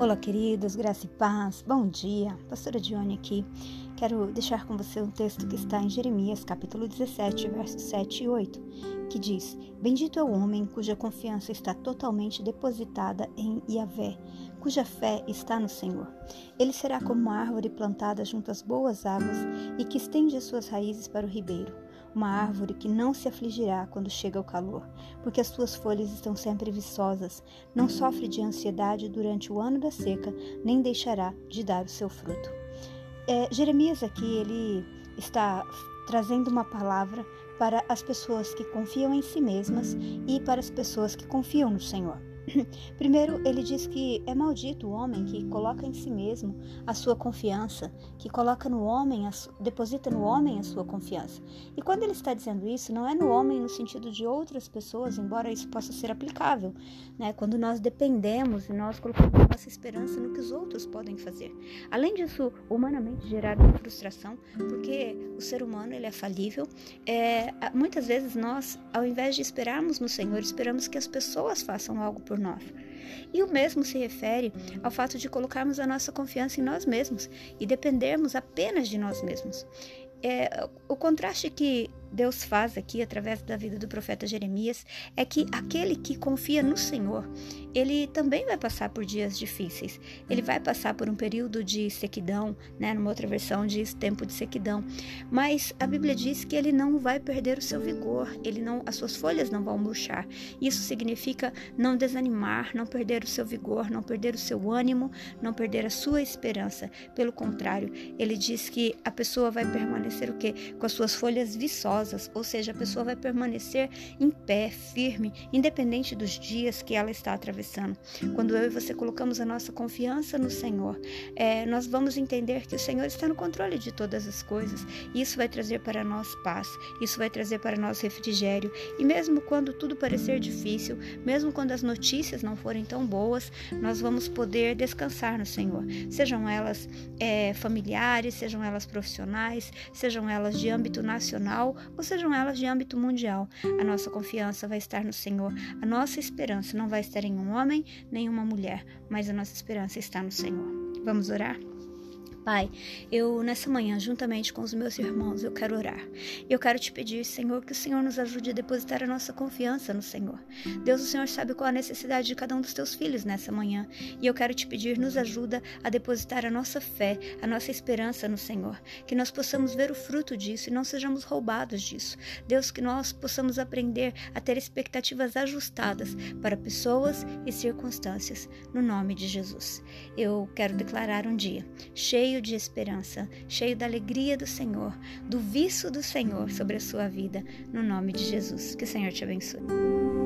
Olá, queridos, graça e paz, bom dia. Pastora Dione aqui. Quero deixar com você um texto que está em Jeremias, capítulo 17, versos 7 e 8, que diz: Bendito é o homem cuja confiança está totalmente depositada em Yahvé, cuja fé está no Senhor. Ele será como uma árvore plantada junto às boas águas e que estende as suas raízes para o ribeiro uma árvore que não se afligirá quando chega o calor, porque as suas folhas estão sempre viçosas, não sofre de ansiedade durante o ano da seca, nem deixará de dar o seu fruto. É, Jeremias aqui ele está trazendo uma palavra para as pessoas que confiam em si mesmas e para as pessoas que confiam no Senhor. Primeiro, ele diz que é maldito o homem que coloca em si mesmo a sua confiança, que coloca no homem, deposita no homem a sua confiança. E quando ele está dizendo isso, não é no homem no sentido de outras pessoas, embora isso possa ser aplicável, né? Quando nós dependemos e nós colocamos nossa esperança no que os outros podem fazer. Além disso, humanamente gerar uma frustração, porque o ser humano ele é falível. É, muitas vezes nós, ao invés de esperarmos no Senhor, esperamos que as pessoas façam algo por por nós. E o mesmo se refere ao fato de colocarmos a nossa confiança em nós mesmos e dependermos apenas de nós mesmos. É, o contraste que Deus faz aqui através da vida do profeta Jeremias é que aquele que confia no Senhor, ele também vai passar por dias difíceis. Ele vai passar por um período de sequidão, né? Numa outra versão diz tempo de sequidão. Mas a Bíblia diz que ele não vai perder o seu vigor, ele não, as suas folhas não vão murchar. Isso significa não desanimar, não perder o seu vigor, não perder o seu ânimo, não perder a sua esperança. Pelo contrário, ele diz que a pessoa vai permanecer o quê? Com as suas folhas viçosas ou seja, a pessoa vai permanecer em pé, firme, independente dos dias que ela está atravessando. Quando eu e você colocamos a nossa confiança no Senhor, é, nós vamos entender que o Senhor está no controle de todas as coisas. Isso vai trazer para nós paz, isso vai trazer para nós refrigério. E mesmo quando tudo parecer difícil, mesmo quando as notícias não forem tão boas, nós vamos poder descansar no Senhor. Sejam elas é, familiares, sejam elas profissionais, sejam elas de âmbito nacional ou sejam elas de âmbito mundial. A nossa confiança vai estar no Senhor. A nossa esperança não vai estar em um homem nem uma mulher, mas a nossa esperança está no Senhor. Vamos orar? Pai, eu nessa manhã, juntamente com os meus irmãos, eu quero orar. Eu quero te pedir, Senhor, que o Senhor nos ajude a depositar a nossa confiança no Senhor. Deus, o Senhor sabe qual a necessidade de cada um dos teus filhos nessa manhã. E eu quero te pedir, nos ajuda a depositar a nossa fé, a nossa esperança no Senhor. Que nós possamos ver o fruto disso e não sejamos roubados disso. Deus, que nós possamos aprender a ter expectativas ajustadas para pessoas e circunstâncias. No nome de Jesus. Eu quero declarar um dia cheio de esperança, cheio da alegria do Senhor, do viço do Senhor sobre a sua vida, no nome de Jesus. Que o Senhor te abençoe.